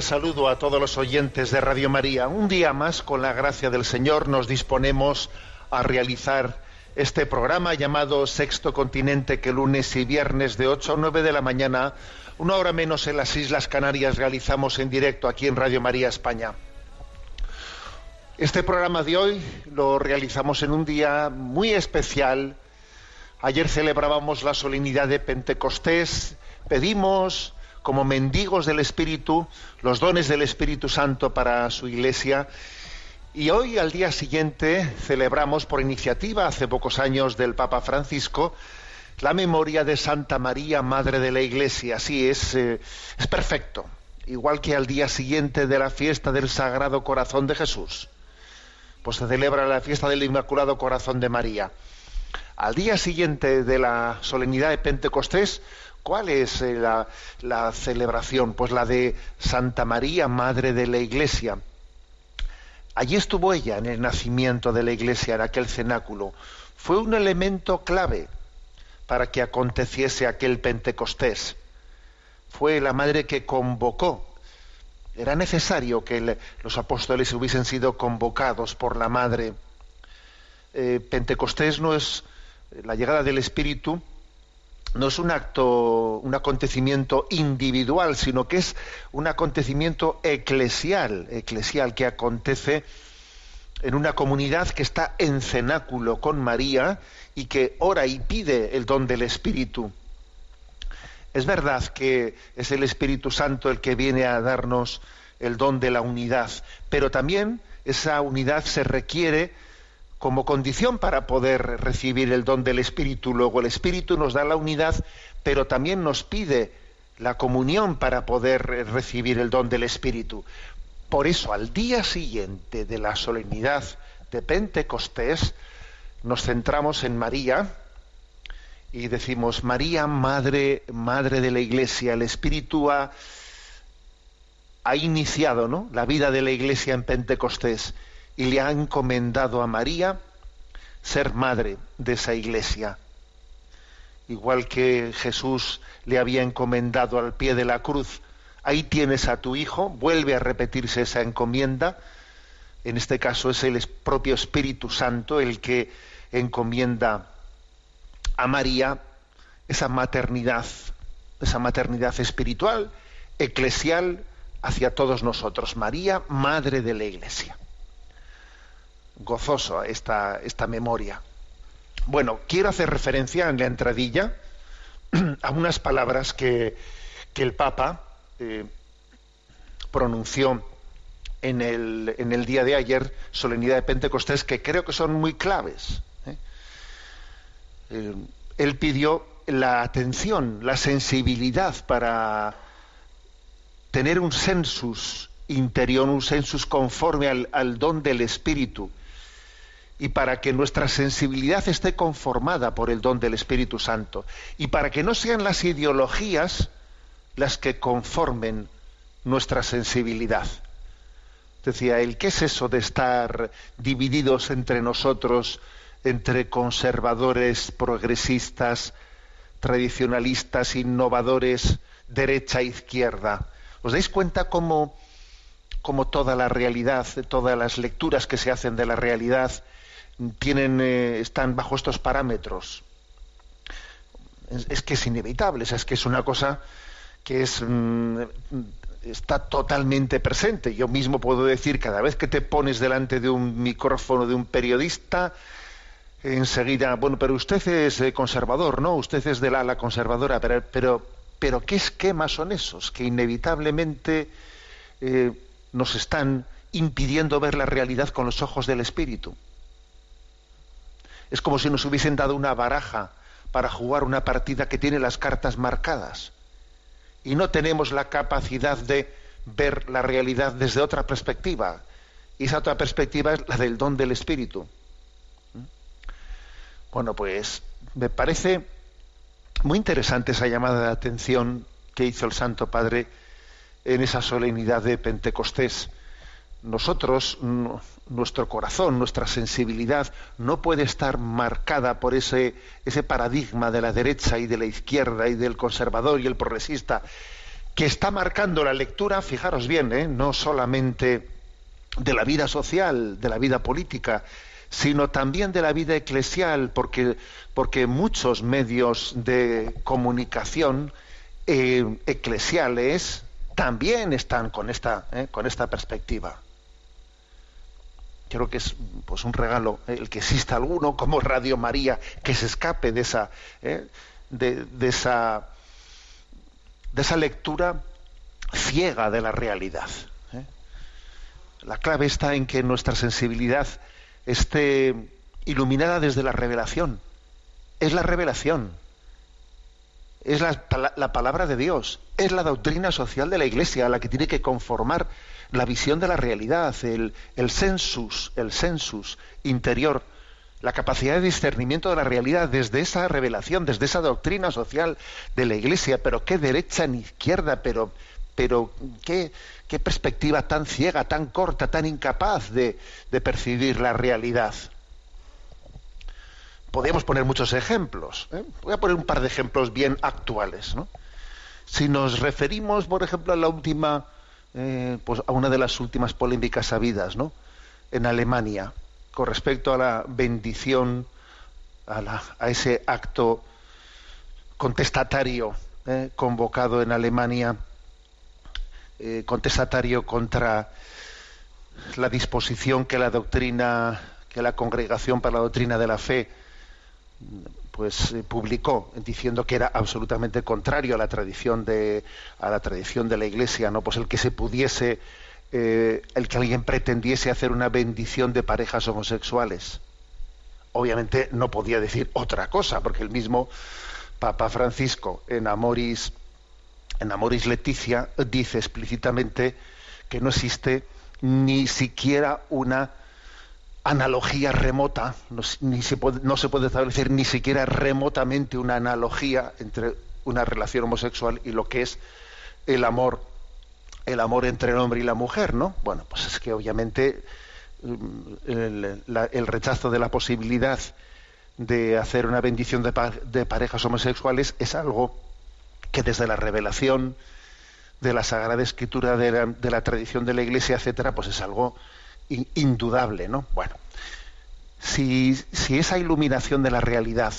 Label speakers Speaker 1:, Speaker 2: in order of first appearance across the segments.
Speaker 1: Saludo a todos los oyentes de Radio María. Un día más, con la gracia del Señor, nos disponemos a realizar este programa llamado Sexto Continente, que lunes y viernes de 8 a 9 de la mañana, una hora menos en las Islas Canarias, realizamos en directo aquí en Radio María España. Este programa de hoy lo realizamos en un día muy especial. Ayer celebrábamos la solemnidad de Pentecostés, pedimos como mendigos del Espíritu los dones del Espíritu Santo para su iglesia y hoy al día siguiente celebramos por iniciativa hace pocos años del Papa Francisco la memoria de Santa María, Madre de la Iglesia. Sí, es, eh, es perfecto. Igual que al día siguiente de la fiesta del Sagrado Corazón de Jesús, pues se celebra la fiesta del Inmaculado Corazón de María. Al día siguiente de la solemnidad de Pentecostés, ¿cuál es eh, la, celebración? Pues la de Santa María, Madre de la Iglesia. Allí estuvo ella en el nacimiento de la Iglesia, en aquel cenáculo. Fue un elemento clave para que aconteciese aquel Pentecostés. Fue la madre que convocó. Era necesario que los apóstoles hubiesen sido convocados por la madre. Eh, Pentecostés no es la llegada del Espíritu, no es un acto, un acontecimiento individual, sino que es un acontecimiento eclesial, eclesial que acontece en una comunidad que está en cenáculo con María y que ora y pide el don del Espíritu. Es verdad que es el Espíritu Santo el que viene a darnos el don de la unidad, pero también esa unidad se requiere como condición para poder recibir el don del Espíritu. Luego el Espíritu nos da la unidad, pero también nos pide la comunión para poder eh, recibir el don del Espíritu. Por eso, al día siguiente de la solemnidad de Pentecostés, nos centramos en María y decimos, María, Madre, Madre de la Iglesia, el Espíritu ha, ha iniciado ¿no? la vida de la Iglesia en Pentecostés y le ha encomendado a María ser madre de esa Iglesia. Igual que Jesús le había encomendado al pie de la cruz, ahí tienes a tu Hijo, vuelve a repetirse esa encomienda, en este caso es el propio Espíritu Santo el que encomienda a María esa maternidad, esa maternidad espiritual, eclesial, hacia todos nosotros. María, Madre de la Iglesia. Gozoso esta, esta memoria. Bueno, quiero hacer referencia en la entradilla a unas palabras que, que el Papa eh, pronunció en el, en el día de ayer, solemnidad de Pentecostés, que creo que son muy claves. ¿eh? Eh, él pidió la atención, la sensibilidad para tener un sensus interior, un sensus conforme al, al don del Espíritu, y para que nuestra sensibilidad esté conformada por el don del Espíritu Santo, y para que no sean las ideologías las que conformen nuestra sensibilidad. Decía él, ¿qué es eso de estar divididos entre nosotros, entre conservadores, progresistas, tradicionalistas, innovadores, derecha izquierda. ¿Os dais cuenta cómo, cómo toda la realidad, todas las lecturas que se hacen de la realidad tienen, eh, están bajo estos parámetros? Es, que es inevitable, es que es una cosa que es mm, está totalmente presente. Yo mismo puedo decir, cada vez que te pones delante de un micrófono de un periodista, enseguida, bueno, pero usted es eh, conservador, ¿no? Usted es del ala conservadora, pero, pero, pero ¿qué esquemas son esos que inevitablemente eh, nos están impidiendo ver la realidad con los ojos del espíritu? Es como si nos hubiesen dado una baraja para jugar una partida que tiene las cartas marcadas y no tenemos la capacidad de ver la realidad desde otra perspectiva. Y esa otra perspectiva es la del don del Espíritu. ¿Mm? Bueno, pues me parece muy interesante esa llamada de atención que hizo el Santo Padre en esa solemnidad de Pentecostés. Nosotros, nuestro corazón, nuestra sensibilidad no puede estar marcada por ese, ese paradigma de la derecha y de la izquierda y del conservador y el progresista, que está marcando la lectura, fijaros bien, ¿eh? no solamente de la vida social, de la vida política, sino también de la vida eclesial, porque, porque muchos medios de comunicación eh, eclesiales también están con esta, eh, con esta perspectiva creo que es pues un regalo eh, el que exista alguno como Radio María que se escape de esa eh, de, esa de esa lectura ciega de la realidad ¿eh? la clave está en que nuestra sensibilidad esté iluminada desde la revelación es la revelación es la, la palabra de Dios es la doctrina social de la Iglesia a la que tiene que conformar la visión de la realidad, el, el sensus, el sensus interior, la capacidad de discernimiento de la realidad desde esa revelación, desde esa doctrina social de la Iglesia, pero qué derecha ni izquierda, pero, pero qué, qué perspectiva tan ciega, tan corta, tan incapaz de, de percibir la realidad. Podríamos poner muchos ejemplos. ¿eh? Voy a poner un par de ejemplos bien actuales. Si nos referimos, por ejemplo, a la última eh, pues a una de las últimas polémicas habidas ¿no? en Alemania con respecto a la bendición, a, ese acto contestatario eh, convocado en Alemania, contestatario contra la disposición que la doctrina, que la Congregación para la Doctrina de la Fe pues eh, publicó diciendo que era absolutamente contrario a la tradición de a la tradición de la Iglesia, no pues el que se pudiese eh, el que alguien pretendiese hacer una bendición de parejas homosexuales. Obviamente no podía decir otra cosa, porque el mismo Papa Francisco en Amoris en Amoris Leticia dice explícitamente que no existe ni siquiera una analogía remota, no, se puede, establecer ni siquiera remotamente una analogía entre una relación homosexual y lo que es el amor, el amor entre el hombre y la mujer, ¿no? Bueno, pues es que obviamente mm, el, rechazo de la posibilidad de hacer una bendición de, de, parejas homosexuales es algo que desde la revelación de la Sagrada Escritura, de la, de la tradición de la Iglesia, etcétera, pues es algo indudable, ¿no? Bueno, si, si, esa iluminación de la realidad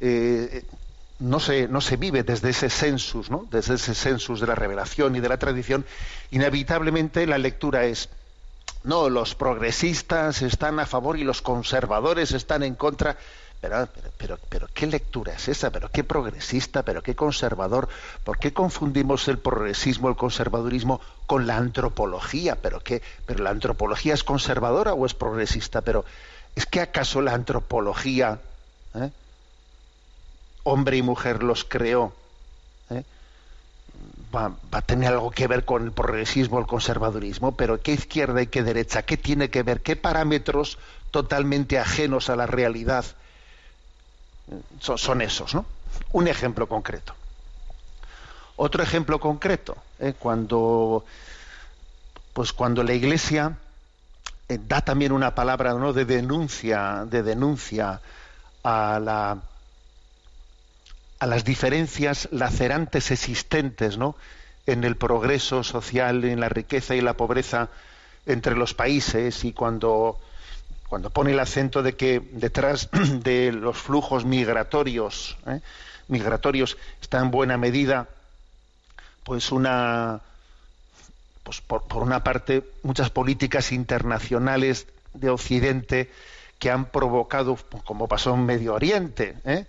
Speaker 1: eh, no, se, no se vive desde ese sensus, ¿no? desde ese sensus de la revelación y de la tradición, inevitablemente la lectura es no, los progresistas están a favor y los conservadores están en contra. Pero, pero, pero, ¿qué lectura es esa? ¿Pero qué progresista? ¿Pero qué conservador? ¿Por qué confundimos el progresismo, el conservadurismo con la antropología? ¿Pero qué? ¿Pero la antropología es conservadora o es progresista? ¿Pero es que acaso la antropología, eh, hombre y mujer los creó, eh, va, va, a tener algo que ver con el progresismo, el conservadurismo? ¿Pero qué izquierda y qué derecha? ¿Qué tiene que ver? ¿Qué parámetros totalmente ajenos a la realidad? Son, esos, ¿no? Un ejemplo concreto. Otro ejemplo concreto, ¿eh? cuando, pues cuando la Iglesia eh, da también una palabra ¿no? de denuncia, de denuncia a la, a las diferencias lacerantes existentes ¿no? en el progreso social, en la riqueza y la pobreza entre los países y cuando, cuando pone el acento de que detrás de los flujos migratorios, ¿eh? migratorios está en buena medida pues una pues por, por una parte muchas políticas internacionales de Occidente que han provocado, como pasó en Medio Oriente, ¿eh?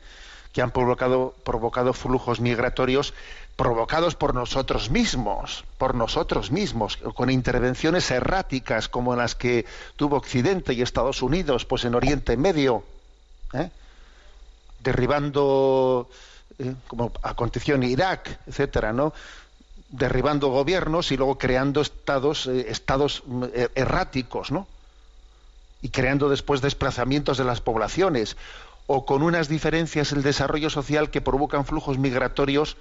Speaker 1: que han provocado, provocado flujos migratorios provocados por nosotros mismos, por nosotros mismos, con intervenciones erráticas como las que tuvo Occidente y Estados Unidos, pues en Oriente Medio, ¿eh? derribando, eh, como aconteció en Irak, etcétera, ¿no? derribando gobiernos y luego creando estados, eh, estados mm, er- erráticos, ¿no? y creando después desplazamientos de las poblaciones, o con unas diferencias en el desarrollo social que provocan flujos migratorios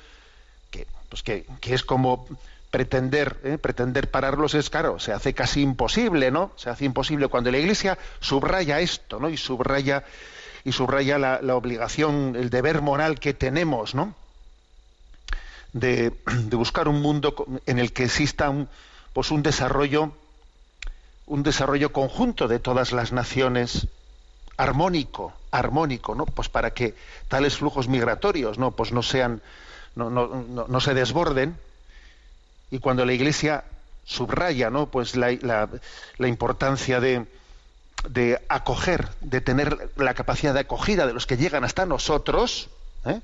Speaker 1: que, pues que, que es como pretender ¿eh? pretender pararlos es claro se hace casi imposible no se hace imposible cuando la iglesia subraya esto no y subraya y subraya la, la obligación el deber moral que tenemos no de, de buscar un mundo en el que exista un, pues un desarrollo un desarrollo conjunto de todas las naciones armónico armónico no pues para que tales flujos migratorios no pues no sean no, no, no, se desborden y cuando la iglesia subraya no pues la, la- la importancia de de acoger de tener la capacidad de acogida de los que llegan hasta nosotros ¿eh?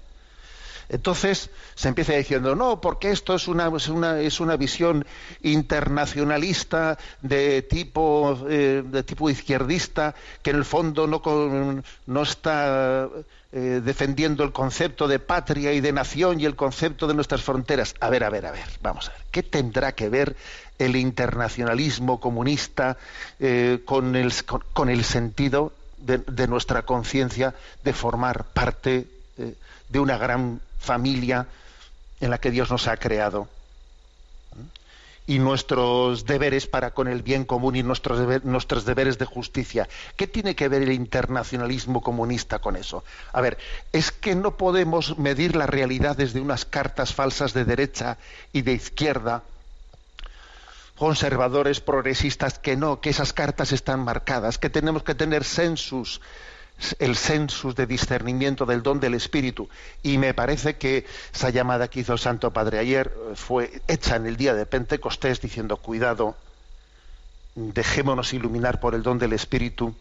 Speaker 1: Entonces se empieza diciendo, no, porque esto es una, es una, es una visión internacionalista de tipo, eh, de tipo izquierdista, que en el fondo no, con- no está eh, defendiendo el concepto de patria y de nación y el concepto de nuestras fronteras. A ver, a ver, a ver, vamos a ver. ¿Qué tendrá que ver el internacionalismo comunista eh, con, el, sentido de, de nuestra conciencia de formar parte eh, de una gran familia en la que Dios nos ha creado. Y nuestros deberes para con el bien común y nuestros, deber- nuestros deberes de justicia. ¿Qué tiene que ver el internacionalismo comunista con eso? A ver, es que no podemos medir la realidad desde unas cartas falsas de derecha y de izquierda, conservadores, progresistas, que no, que esas cartas están marcadas, que tenemos que tener census, el census de discernimiento del don del Espíritu. Y me parece que esa llamada que hizo el Santo Padre ayer eh, fue hecha en el día de Pentecostés diciendo, cuidado, dejémonos iluminar por el don del Espíritu,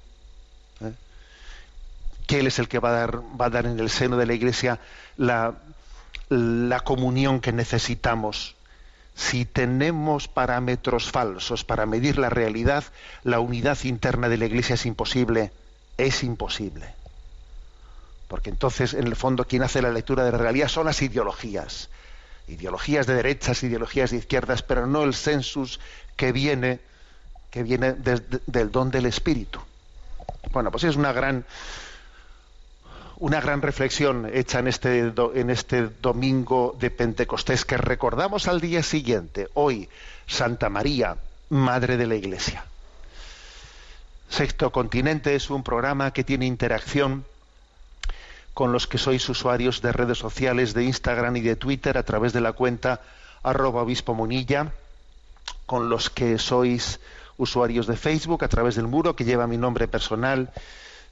Speaker 1: ¿eh? que Él es el que va a dar, va a dar en el seno de la Iglesia la, la comunión que necesitamos. Si tenemos parámetros falsos para medir la realidad, la unidad interna de la Iglesia es imposible. Es imposible. Porque entonces, en el fondo, quien hace la lectura de la realidad son las ideologías. Ideologías de derechas, ideologías de izquierdas, pero no el census que viene, que viene del don del Espíritu. Bueno, pues es una gran, una gran reflexión hecha en este, en este domingo de Pentecostés que recordamos al día siguiente, hoy, Santa María, Madre de la Iglesia. Sexto Continente es un programa que tiene interacción con los que sois usuarios de redes sociales, de Instagram y de Twitter a través de la cuenta arroba obispo munilla, con los que sois usuarios de Facebook a través del muro que lleva mi nombre personal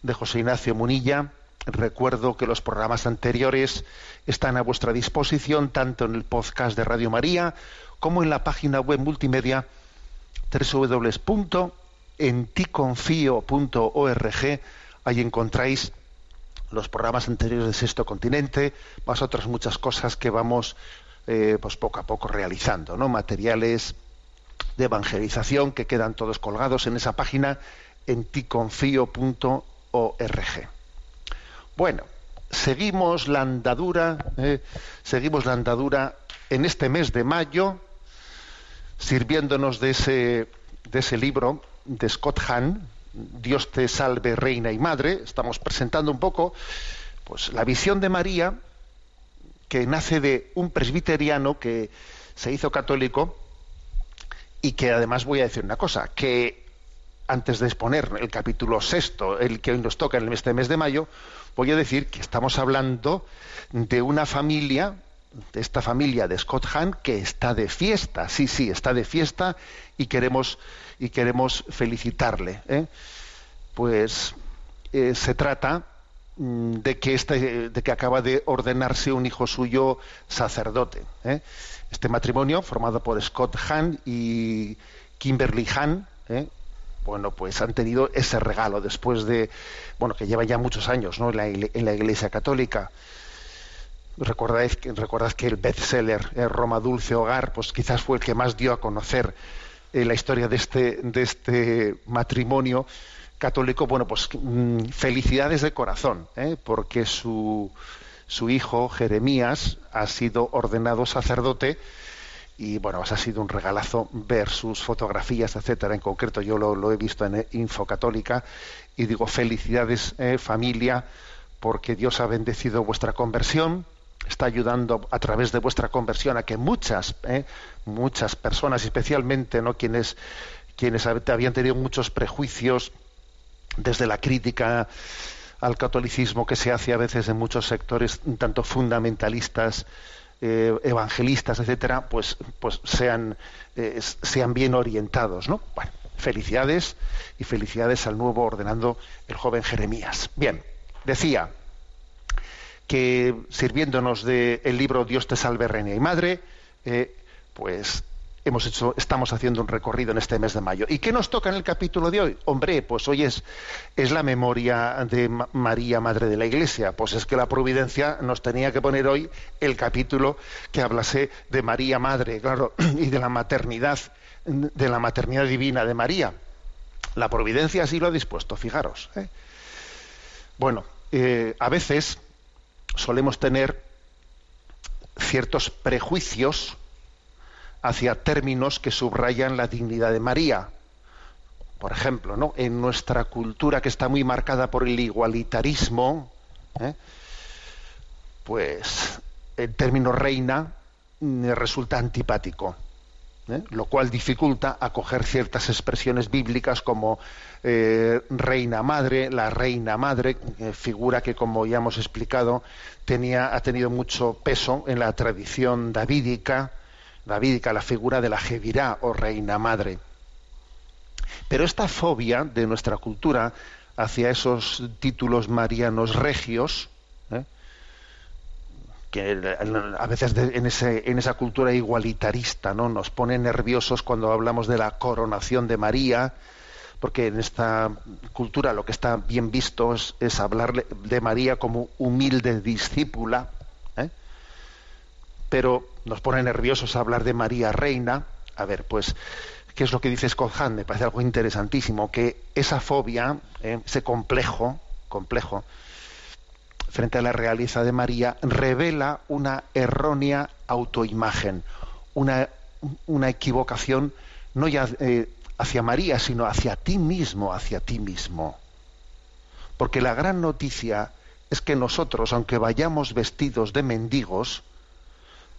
Speaker 1: de José Ignacio Munilla. Recuerdo que los programas anteriores están a vuestra disposición tanto en el podcast de Radio María como en la página web multimedia www.enticonfio.org. Ahí encontráis los programas anteriores de Sexto Continente, más otras muchas cosas que vamos eh, pues poco a poco realizando, ¿no? Materiales de evangelización que quedan todos colgados en esa página en ticonfio.org. Bueno, seguimos la andadura, eh, seguimos la andadura en este mes de mayo, sirviéndonos de ese, de ese libro de Scott Hahn, Dios te salve, reina y madre. Estamos presentando un poco pues, la visión de María, que nace de un presbiteriano que se hizo católico y que además voy a decir una cosa, que antes de exponer el capítulo sexto, el que hoy nos toca en este mes de mayo, voy a decir que estamos hablando de una familia, de esta familia de Scott Hahn, que está de fiesta, sí, sí, está de fiesta y queremos, y queremos felicitarle. ¿eh? Pues eh, se trata mm, de que, este, de que acaba de ordenarse un hijo suyo sacerdote. ¿eh? Este matrimonio, formado por Scott Hahn y Kimberly Hahn, bueno, pues han tenido ese regalo después de, bueno, que lleva ya muchos años ¿no? en, la, en la Iglesia Católica. Recordáis que, recordad que el bestseller eh, Roma Dulce Hogar, pues quizás fue el que más dio a conocer eh, la historia de este, de este matrimonio católico. Bueno, pues mm, felicidades de corazón, ¿eh? porque su, su hijo Jeremías ha sido ordenado sacerdote y bueno, pues ha sido un regalazo ver sus fotografías, etcétera. En concreto, yo lo, lo he visto en Info Católica y digo felicidades eh, familia, porque Dios ha bendecido vuestra conversión, está ayudando a través de vuestra conversión a que muchas, eh, muchas personas, especialmente no quienes quienes habían tenido muchos prejuicios desde la crítica al catolicismo que se hace a veces en muchos sectores tanto fundamentalistas eh, evangelistas, etcétera, pues, pues sean, eh, sean bien orientados, ¿no? Bueno, felicidades y felicidades al nuevo ordenando el joven Jeremías. Bien, decía que sirviéndonos del libro Dios te salve, reina y madre, eh, pues hemos hecho, estamos haciendo un recorrido en este mes de mayo. ¿Y qué nos toca en el capítulo de hoy? Hombre, pues hoy es, es la memoria de María, Madre de la Iglesia. Pues es que la providencia nos tenía que poner hoy el capítulo que hablase de María, Madre, claro, y de la maternidad, de la maternidad divina de María. La providencia así lo ha dispuesto, fijaros. ¿eh? Bueno, eh, a veces solemos tener ciertos prejuicios hacia términos que subrayan la dignidad de María. Por ejemplo, ¿no? en nuestra cultura que está muy marcada por el igualitarismo, ¿eh? pues el término reina me resulta antipático, ¿eh? lo cual dificulta acoger ciertas expresiones bíblicas como eh, reina madre, la reina madre, figura que, como ya hemos explicado, tenía, ha tenido mucho peso en la tradición davídica, davídica, la figura de la Jevirá o reina madre. Pero esta fobia de nuestra cultura hacia esos títulos marianos regios, ¿eh? Que a veces en, ese, en, esa cultura igualitarista ¿no? nos pone nerviosos cuando hablamos de la coronación de María, porque en esta cultura lo que está bien visto es, es hablar de María como humilde discípula, pero nos pone nerviosos hablar de María Reina. A ver, pues, ¿qué es lo que dice Scott Hahn? Me parece algo interesantísimo, que esa fobia, eh, ese complejo, complejo, frente a la realeza de María, revela una errónea autoimagen, una, una equivocación no ya eh, hacia María, sino hacia ti mismo, hacia ti mismo. Porque la gran noticia es que nosotros, aunque vayamos vestidos de mendigos,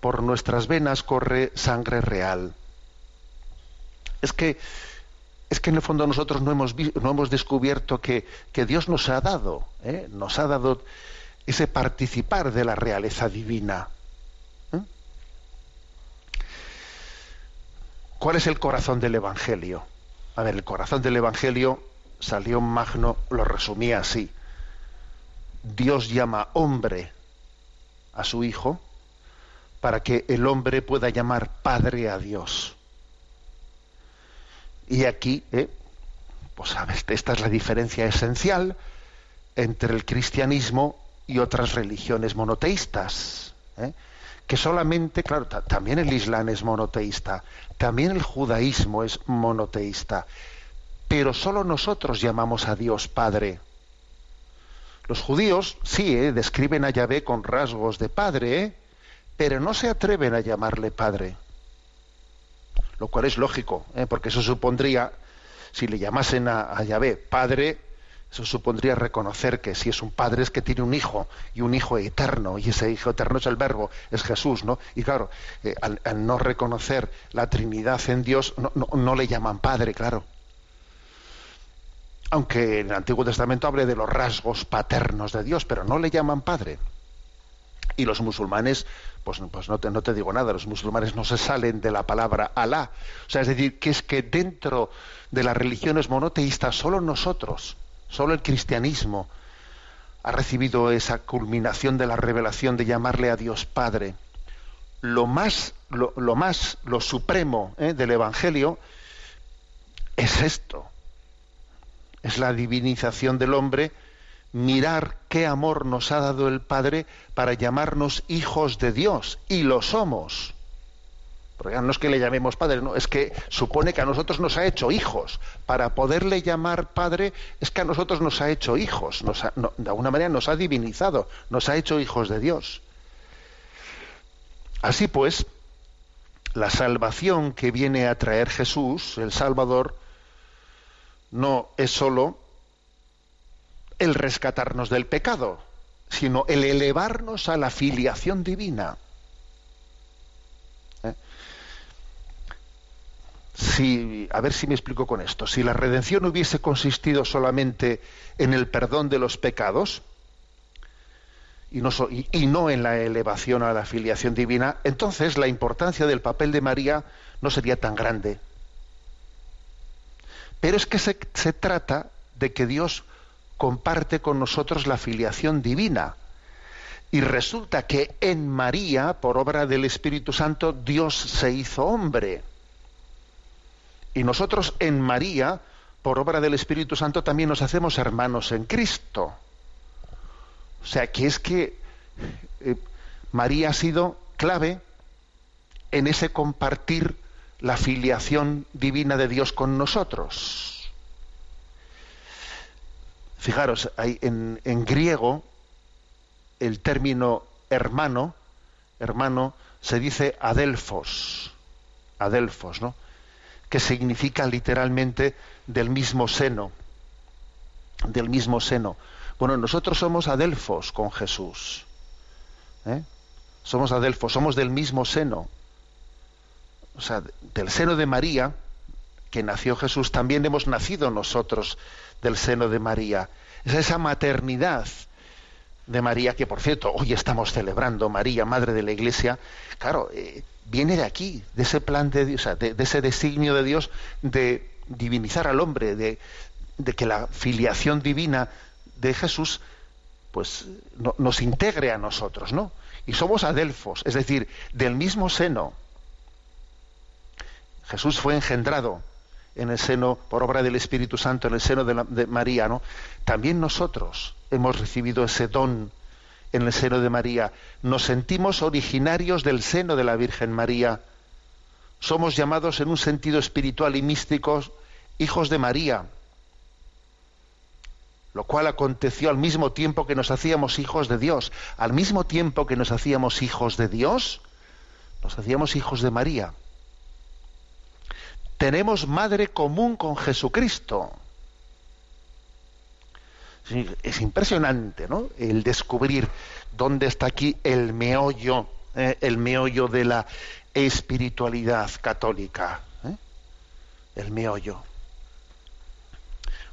Speaker 1: por nuestras venas corre sangre real. Es que, es que en el fondo nosotros no hemos, no hemos descubierto que, que, Dios nos ha dado, ¿eh? nos ha dado ese participar de la realeza divina. ¿eh? ¿Cuál es el corazón del Evangelio? A ver, el corazón del Evangelio, salió Magno, lo resumía así. Dios llama hombre a su Hijo, para que el hombre pueda llamar Padre a Dios. Y aquí, eh, pues sabes, esta es la diferencia esencial entre el cristianismo y otras religiones monoteístas. ¿eh? Que solamente, claro, también el Islam es monoteísta, también el judaísmo es monoteísta, pero solo nosotros llamamos a Dios Padre. Los judíos sí, ¿eh? describen a Yahvé con rasgos de Padre, ¿eh? pero no se atreven a llamarle padre. Lo cual es lógico, porque eso supondría, si le llamasen a, a, Yahvé padre, eso supondría reconocer que si es un padre es que tiene un hijo, y un hijo eterno, y ese hijo eterno es el verbo, es Jesús, ¿no? Y claro, eh, al, no reconocer la Trinidad en Dios, no le llaman padre, claro. aunque en el Antiguo Testamento hable de los rasgos paternos de Dios, pero no le llaman padre. Y los musulmanes, pues, pues no, te, no te digo nada, los musulmanes no se salen de la palabra Alá. O sea, es decir, que es que dentro de las religiones monoteístas, solo nosotros, solo el cristianismo, ha recibido esa culminación de la revelación de llamarle a Dios Padre. Lo más, lo, más, lo supremo ¿eh? del Evangelio es esto. Es la divinización del hombre, mirar qué amor nos ha dado el Padre para llamarnos hijos de Dios, y lo somos. No es que le llamemos Padre, no, es que supone que a nosotros nos ha hecho hijos. Para poderle llamar Padre, es que a nosotros nos ha hecho hijos, de alguna manera nos ha divinizado, nos ha hecho hijos de Dios. Así pues, la salvación que viene a traer Jesús, el Salvador, no es sólo el rescatarnos del pecado, sino el elevarnos a la filiación divina. Si, a ver si me explico con esto. Si la redención hubiese consistido solamente en el perdón de los pecados y no, en la elevación a la filiación divina, entonces la importancia del papel de María no sería tan grande. Pero es que se trata de que Dios comparte con nosotros la filiación divina. Y resulta que en María, por obra del Espíritu Santo, Dios se hizo hombre. Y nosotros en María, por obra del Espíritu Santo, también nos hacemos hermanos en Cristo. O sea, que es que eh, María ha sido clave en ese compartir la filiación divina de Dios con nosotros. Fijaros, hay en, en griego el término hermano, hermano, se dice adelfos, adelfos, ¿no? Que significa literalmente del mismo seno, del mismo seno. Bueno, nosotros somos adelfos con Jesús. ¿eh? Somos adelfos, somos del mismo seno. O sea, del seno de María, que nació Jesús, también hemos nacido nosotros del seno de María. Es esa maternidad de María, que por cierto, hoy estamos celebrando, María, Madre de la Iglesia, claro, eh, viene de aquí, de ese plan de Dios, o sea, de, ese designio de Dios de divinizar al hombre, de, que la filiación divina de Jesús pues no- nos integre a nosotros, ¿no? Y somos adelfos, es decir, del mismo seno. Jesús fue engendrado en el seno, por obra del Espíritu Santo, en el seno de, la- de María, ¿no? También nosotros hemos recibido ese don en el seno de María. Nos sentimos originarios del seno de la Virgen María. Somos llamados en un sentido espiritual y místico hijos de María, lo cual aconteció al mismo tiempo que nos hacíamos hijos de Dios. Al mismo tiempo que nos hacíamos hijos de Dios, nos hacíamos hijos de María. Tenemos madre común con Jesucristo. Es impresionante, ¿no? El descubrir dónde está aquí el meollo, eh, el meollo de la espiritualidad católica. ¿eh? El meollo.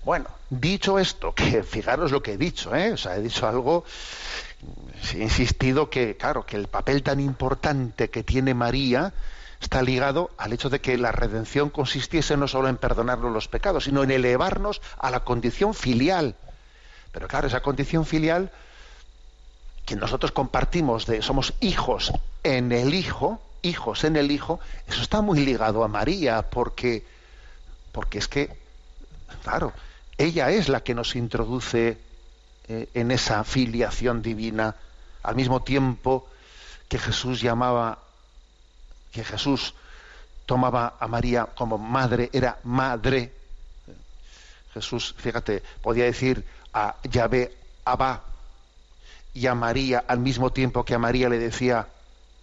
Speaker 1: Bueno, dicho esto, que fijaros lo que he dicho, ¿eh? O sea, he dicho algo, he insistido que, claro, que el papel tan importante que tiene María está ligado al hecho de que la redención consistiese no solo en perdonarnos los pecados, sino en elevarnos a la condición filial. Pero claro, esa condición filial que nosotros compartimos de somos hijos en el Hijo, hijos en el Hijo, eso está muy ligado a María, porque, porque es que, claro, ella es la que nos introduce eh, en esa filiación divina, al mismo tiempo que Jesús llamaba, que Jesús tomaba a María como madre, era madre. Jesús, fíjate, podía decir a Yahvé, Abba, y a María al mismo tiempo que a María le decía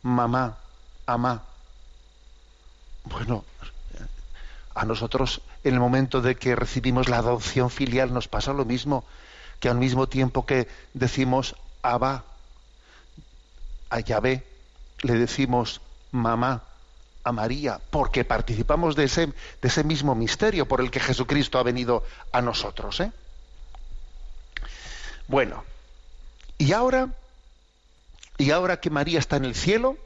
Speaker 1: mamá, amá. Bueno, a nosotros en el momento de que recibimos la adopción filial nos pasa lo mismo, que al mismo tiempo que decimos Abba, a Yahvé le decimos mamá, a María, porque participamos de ese, de ese mismo misterio por el que Jesucristo ha venido a nosotros. ¿eh? Bueno, y ahora, y ahora que María está en el cielo,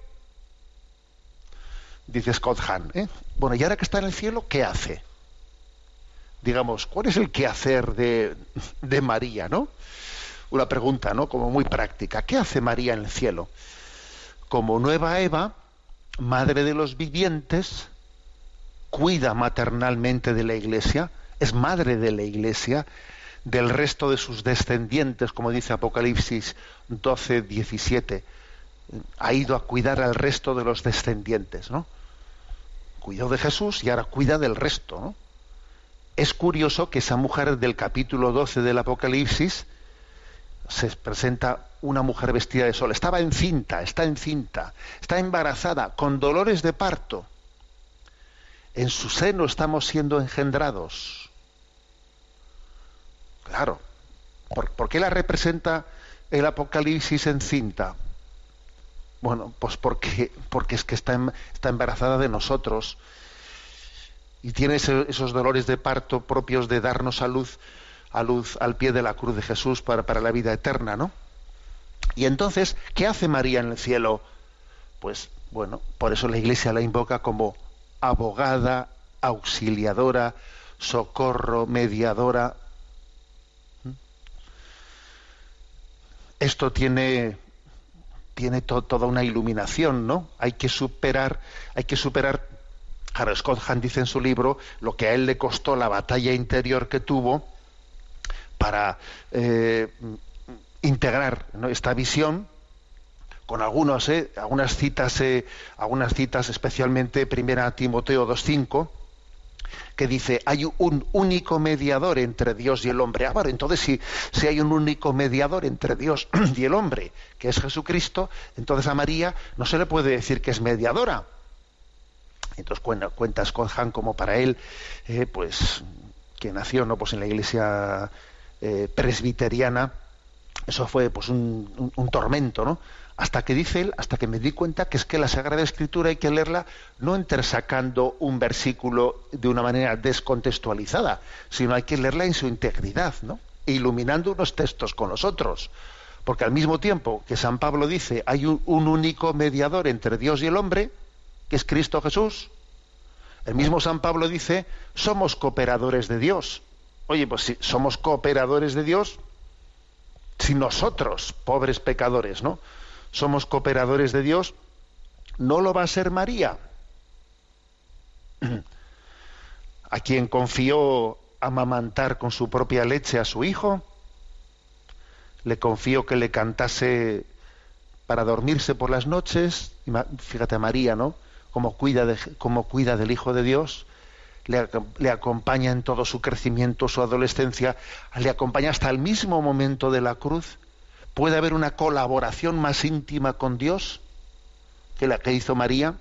Speaker 1: dice Scott Hahn, ¿eh? bueno, y ahora que está en el cielo, ¿qué hace? Digamos, ¿cuál es el quehacer de, de María, no? Una pregunta, ¿no? Como muy práctica. ¿Qué hace María en el cielo? Como nueva Eva, madre de los vivientes, cuida maternalmente de la iglesia, es madre de la iglesia, del resto de sus descendientes, como dice Apocalipsis 12, 17. Ha ido a cuidar al resto de los descendientes, ¿no? Cuidó de Jesús y ahora cuida del resto, ¿no? Es curioso que esa mujer del capítulo 12 del Apocalipsis se presenta una mujer vestida de sol. Estaba encinta, está encinta, está embarazada, con dolores de parto. En su seno estamos siendo engendrados. Claro. ¿Por, qué la representa el Apocalipsis encinta? Bueno, pues porque, porque es que está, em- está embarazada de nosotros y tiene esos dolores de parto propios de darnos a luz, a luz al pie de la cruz de Jesús para, para la vida eterna, ¿no? Y entonces, ¿qué hace María en el cielo? Pues bueno, por eso la Iglesia la invoca como abogada, auxiliadora, socorro, mediadora. Esto tiene tiene to- toda una iluminación, ¿no? Hay que superar, hay que superar. Claro, Scott Hahn dice en su libro lo que a él le costó la batalla interior que tuvo para eh, integrar esta visión con algunos, eh, algunas citas, eh, algunas citas, especialmente primera Timoteo 2.5, que dice hay un único mediador entre Dios y el hombre. Ah, bueno, entonces si, si hay un único mediador entre Dios y el hombre, que es Jesucristo, entonces a María no se le puede decir que es mediadora. Entonces cuenta, cuenta Scott Hahn como para él, eh, pues que nació no pues en la iglesia eh, presbiteriana, eso fue pues un- un tormento, ¿no? Hasta que dice él, hasta que me di cuenta que es que la Sagrada Escritura hay que leerla no entresacando un versículo de una manera descontextualizada, sino hay que leerla en su integridad, ¿no? E iluminando unos textos con los otros. Porque al mismo tiempo que San Pablo dice hay un, un único mediador entre Dios y el hombre, que es Cristo Jesús, el mismo San Pablo dice somos cooperadores de Dios. Oye, pues si somos cooperadores de Dios, si nosotros, pobres pecadores, ¿no? Somos cooperadores de Dios, no lo va a ser María, a quien confió amamantar con su propia leche a su hijo, le confió que le cantase para dormirse por las noches, fíjate a María, ¿no? Como cuida, de, como cuida del Hijo de Dios, le acompaña en todo su crecimiento, su adolescencia, le acompaña hasta el mismo momento de la cruz. ¿Puede haber una colaboración más íntima con Dios que la que hizo María?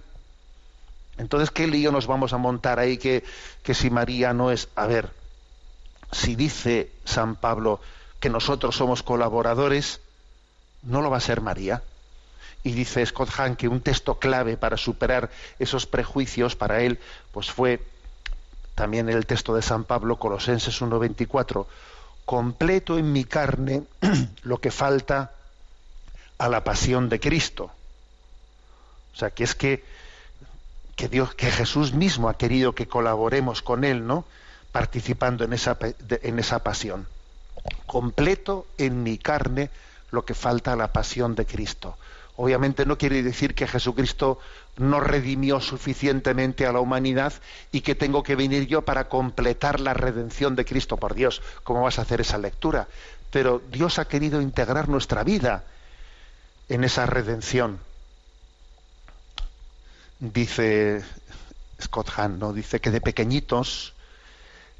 Speaker 1: Entonces, ¿qué lío nos vamos a montar ahí que, que si María no es... A ver, si dice San Pablo que nosotros somos colaboradores, no lo va a ser María. Y dice Scott Hahn que un texto clave para superar esos prejuicios para él, pues fue también el texto de San Pablo, Colosenses 1.24, completo en mi carne lo que falta a la pasión de Cristo. O sea, que es que, que Dios, que Jesús mismo ha querido que colaboremos con Él, ¿no? Participando en esa, en esa pasión. Completo en mi carne lo que falta a la pasión de Cristo. Obviamente no quiere decir que Jesucristo no redimió suficientemente a la humanidad y que tengo que venir yo para completar la redención de Cristo por Dios. ¿Cómo vas a hacer esa lectura? Pero Dios ha querido integrar nuestra vida en esa redención. Dice Scott Hahn, ¿no? Dice que de pequeñitos,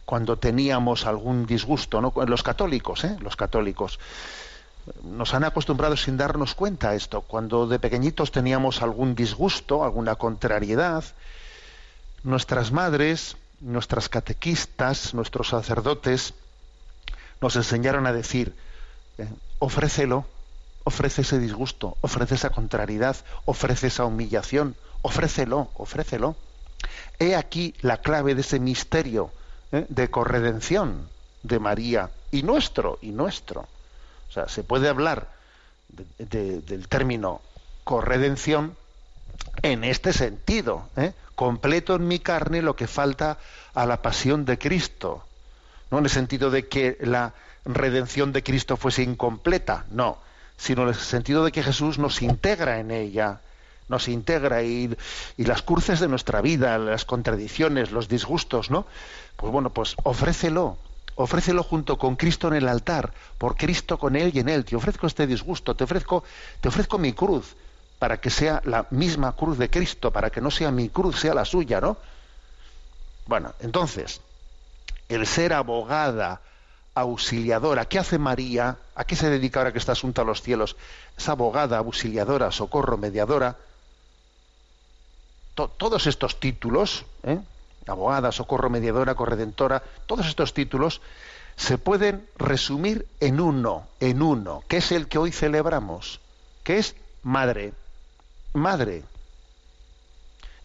Speaker 1: cuando teníamos algún disgusto. Los católicos, ¿eh? Los católicos, nos han acostumbrado sin darnos cuenta a esto. Cuando de pequeñitos teníamos algún disgusto, alguna contrariedad, nuestras madres, nuestras catequistas, nuestros sacerdotes nos enseñaron a decir, eh, ofrécelo, ofrece ese disgusto, ofrece esa contrariedad, ofrece esa humillación, Ofrécelo, ofrécelo. He aquí la clave de ese misterio ¿eh? de corredención de María y nuestro, y nuestro. O sea, se puede hablar de- de- del término corredención en este sentido. ¿eh? Completo en mi carne lo que falta a la pasión de Cristo. No en el sentido de que la redención de Cristo fuese incompleta, no, sino en el sentido de que Jesús nos integra en ella, nos integra y, y las cruces de nuestra vida, las contradicciones, los disgustos, ¿no? Pues bueno, pues ofrécelo, ofrécelo junto con Cristo en el altar, por Cristo con él y en él. Te ofrezco este disgusto, te ofrezco, te ofrezco mi cruz, para que sea la misma cruz de Cristo, para que no sea mi cruz, sea la suya, ¿no? Bueno, entonces, el ser abogada, auxiliadora, ¿qué hace María? ¿A qué se dedica ahora que está asunta a los cielos? Es abogada, auxiliadora, socorro, mediadora. To- todos estos títulos, ¿eh? Abogada, socorro, mediadora, corredentora, todos estos títulos se pueden resumir en uno, en uno, que es el que hoy celebramos, que es madre. Madre.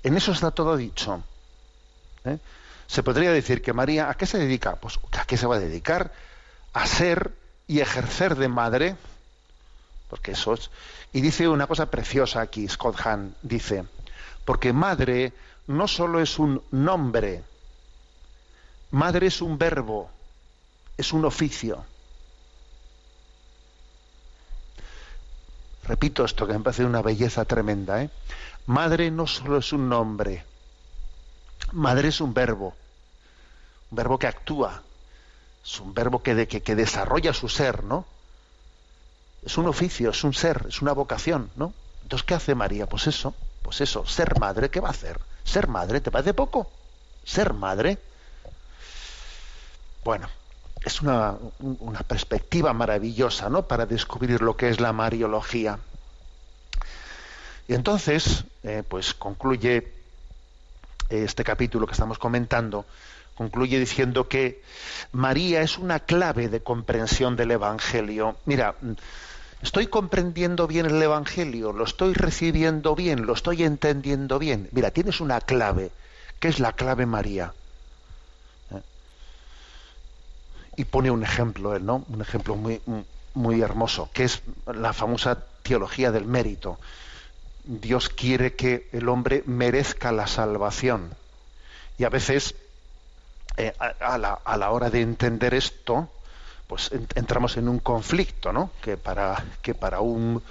Speaker 1: En eso está todo dicho. ¿eh? Se podría decir que María, ¿a qué se dedica? Pues ¿a qué se va a dedicar? A ser y ejercer de madre. Porque eso es. Y dice una cosa preciosa aquí, Scott Hahn, dice, porque madre no solo es un nombre, madre es un verbo, es un oficio. Repito esto que me parece una belleza tremenda. ¿eh? Madre no solo es un nombre, madre es un verbo, un verbo que actúa, es un verbo que, que, que desarrolla su ser, ¿no? Es un oficio, es un ser, es una vocación, ¿no? Entonces, ¿qué hace María? Pues eso, pues eso, ser madre, ¿qué va a hacer? Ser madre, ¿te parece poco? Ser madre. Bueno, es una, un- una perspectiva maravillosa, ¿no? Para descubrir lo que es la mariología. Y entonces, eh, pues concluye eh, este capítulo que estamos comentando, concluye diciendo que María es una clave de comprensión del Evangelio. Mira, estoy comprendiendo bien el Evangelio, lo estoy recibiendo bien, lo estoy entendiendo bien. Mira, tienes una clave, que es la clave María. ¿Eh? Y pone un ejemplo, ¿no? Un ejemplo muy, muy hermoso, que es la famosa teología del mérito. Dios quiere que el hombre merezca la salvación. Y a veces, eh, a la, a la hora de entender esto, pues en- entramos en un conflicto, ¿no? Que para, que para un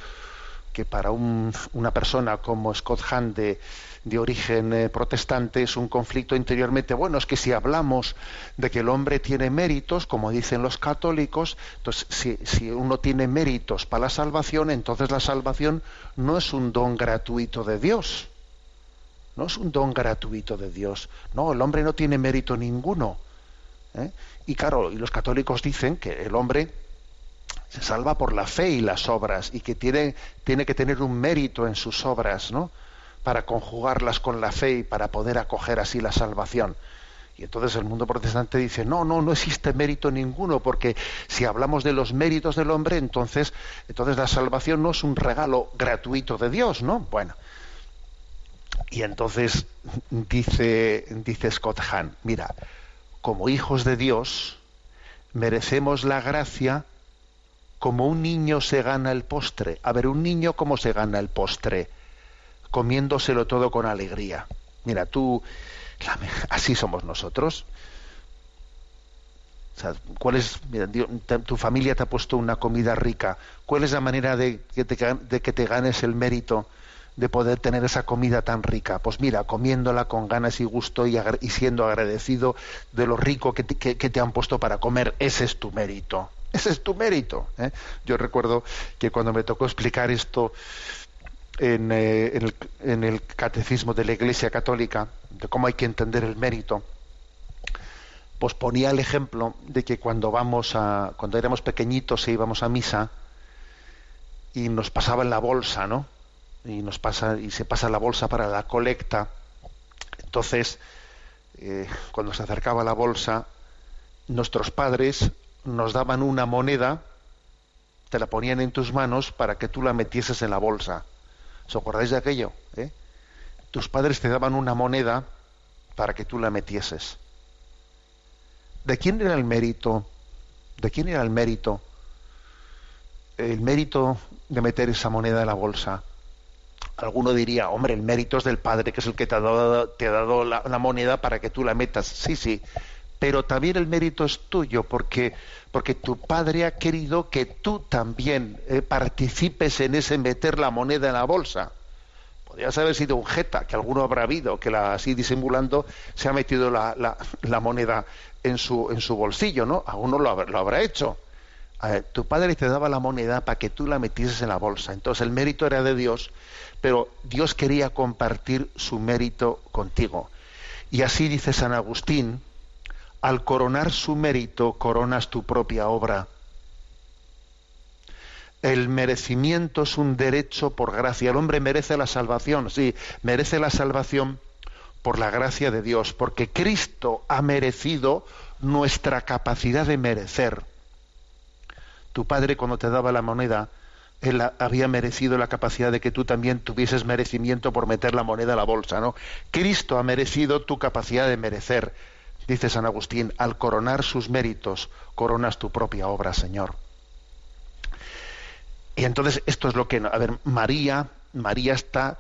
Speaker 1: que para un- una persona como Scott Hahn de, de origen eh, protestante es un conflicto interiormente. Bueno, es que si hablamos de que el hombre tiene méritos, como dicen los católicos, entonces si, si uno tiene méritos para la salvación, entonces la salvación no es un don gratuito de Dios. No es un don gratuito de Dios. No, el hombre no tiene mérito ninguno. ¿eh? Y claro, y los católicos dicen que el hombre se salva por la fe y las obras y que tiene, tiene que tener un mérito en sus obras, ¿no? Para conjugarlas con la fe y para poder acoger así la salvación. Y entonces el mundo protestante dice, no, no, no existe mérito ninguno, porque si hablamos de los méritos del hombre, entonces, entonces la salvación no es un regalo gratuito de Dios, ¿no? Bueno. Y entonces dice, dice Scott Hahn, mira, como hijos de Dios, merecemos la gracia como un niño se gana el postre. A ver, un niño cómo se gana el postre, comiéndoselo todo con alegría. Mira, tú, así somos nosotros. O sea, ¿cuál es, mira, tu familia te ha puesto una comida rica. ¿Cuál es la manera de que te, de que te ganes el mérito de poder tener esa comida tan rica? Pues mira, comiéndola con ganas y gusto y, siendo agradecido de lo rico que te, han puesto para comer. Ese es tu mérito. Ese es tu mérito. ¿eh? Yo recuerdo que cuando me tocó explicar esto en, eh, en el, en el catecismo de la Iglesia Católica, de cómo hay que entender el mérito, pues ponía el ejemplo de que cuando vamos a, cuando éramos pequeñitos e íbamos a misa y nos pasaban la bolsa, ¿no? Y nos pasa, y se pasa la bolsa para la colecta. Entonces, eh, cuando se acercaba la bolsa, nuestros padres nos daban una moneda, te la ponían en tus manos para que tú la metieses en la bolsa. ¿Os acordáis de aquello? eh? tus padres te daban una moneda para que tú la metieses. ¿De quién era el mérito? ¿De quién era el mérito? El mérito de meter esa moneda en la bolsa. Alguno diría, hombre, el mérito es del padre, que es el que te ha dado, te ha dado la, moneda para que tú la metas. Sí, sí, pero también el mérito es tuyo, porque, porque tu padre ha querido que tú también eh, participes en ese meter la moneda en la bolsa. Podrías haber sido un jeta, que alguno habrá habido, que la, así disimulando se ha metido la, la- la moneda en su, en su bolsillo, ¿no? Alguno lo, habrá- lo habrá hecho. Tu padre te daba la moneda para que tú la metieses en la bolsa. Entonces el mérito era de Dios, pero Dios quería compartir su mérito contigo. Y así dice San Agustín, al coronar su mérito coronas tu propia obra. El merecimiento es un derecho por gracia. El hombre merece la salvación, sí, merece la salvación por la gracia de Dios, porque Cristo ha merecido nuestra capacidad de merecer. Tu padre cuando te daba la moneda, él ha- había merecido la capacidad de que tú también tuvieses merecimiento por meter la moneda a la bolsa, ¿no? Cristo ha merecido tu capacidad de merecer. Dice San Agustín, al coronar sus méritos, coronas tu propia obra, Señor. Y entonces esto es lo que, a ver, María, María está,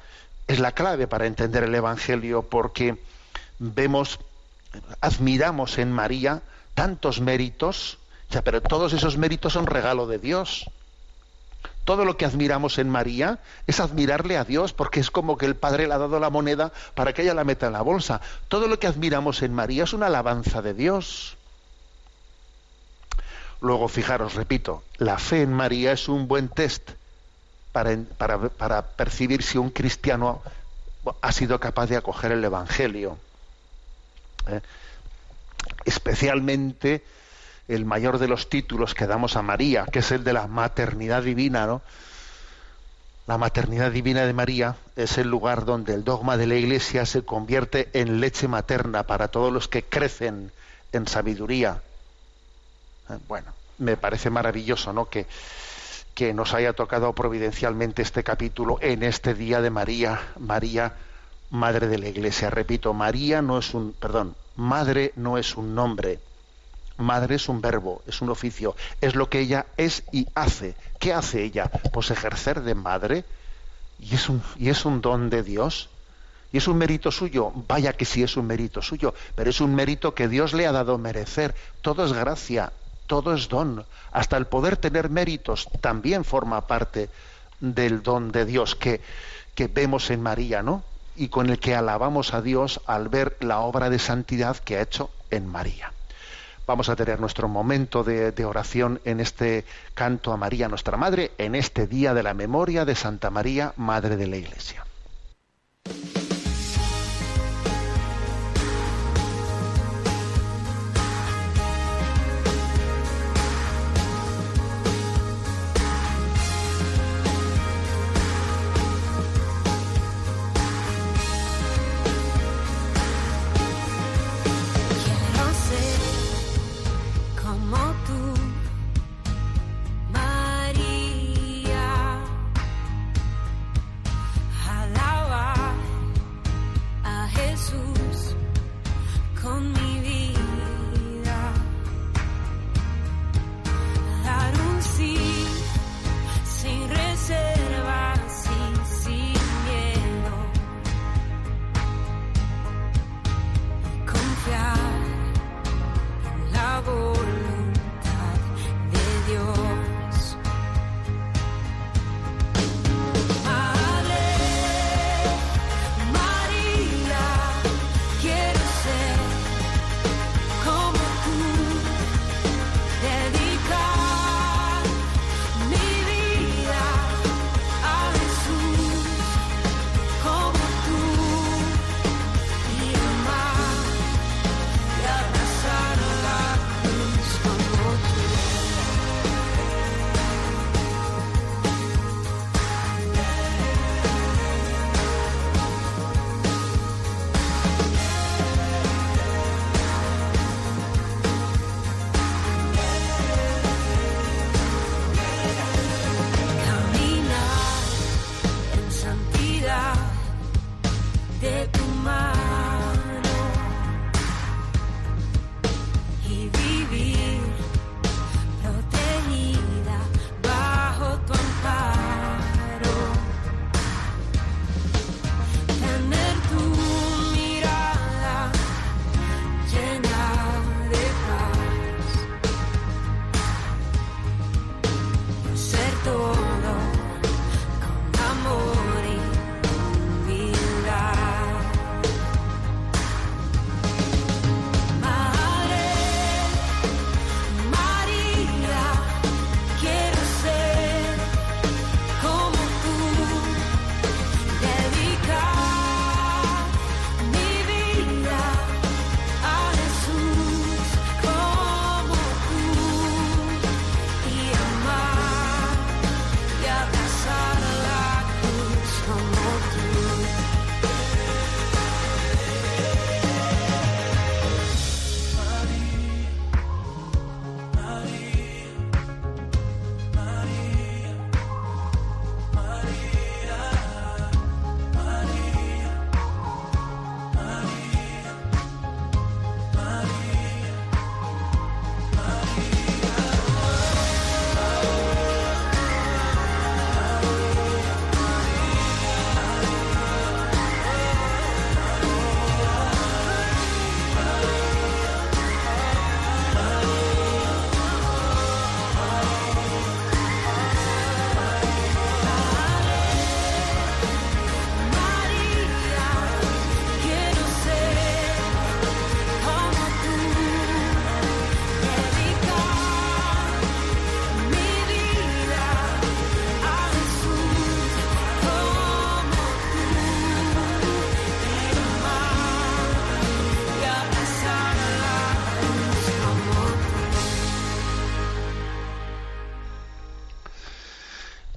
Speaker 1: es la clave para entender el Evangelio porque vemos, admiramos en María tantos méritos, pero todos esos méritos son regalo de Dios. Todo lo que admiramos en María es admirarle a Dios, porque es como que el Padre le ha dado la moneda para que ella la meta en la bolsa. Todo lo que admiramos en María es una alabanza de Dios. Luego, fijaros, repito, la fe en María es un buen test para, para- para percibir si un cristiano ha sido capaz de acoger el Evangelio. ¿eh? Especialmente el mayor de los títulos que damos a María, que es el de la maternidad divina, ¿no? La maternidad divina de María es el lugar donde el dogma de la Iglesia se convierte en leche materna para todos los que crecen en sabiduría. Eh, Bueno, me parece maravilloso, ¿no? Que, que nos haya tocado providencialmente este capítulo en este día de María, María, Madre de la Iglesia. Repito, María no es un, perdón, Madre no es un nombre, Madre es un verbo, es un oficio, es lo que ella es y hace. ¿Qué hace ella? Pues ejercer de madre y es un, y es un don de Dios. Y es un mérito suyo, vaya que sí es un mérito suyo, pero es un mérito que Dios le ha dado merecer. Todo es gracia, todo es don. Hasta el poder tener méritos también forma parte del don de Dios que, que vemos en María, ¿no? Y con el que alabamos a Dios al ver la obra de santidad que ha hecho en María. Vamos a tener nuestro momento de, oración en este canto a María, nuestra Madre, en este día de la memoria de Santa María, Madre de la Iglesia.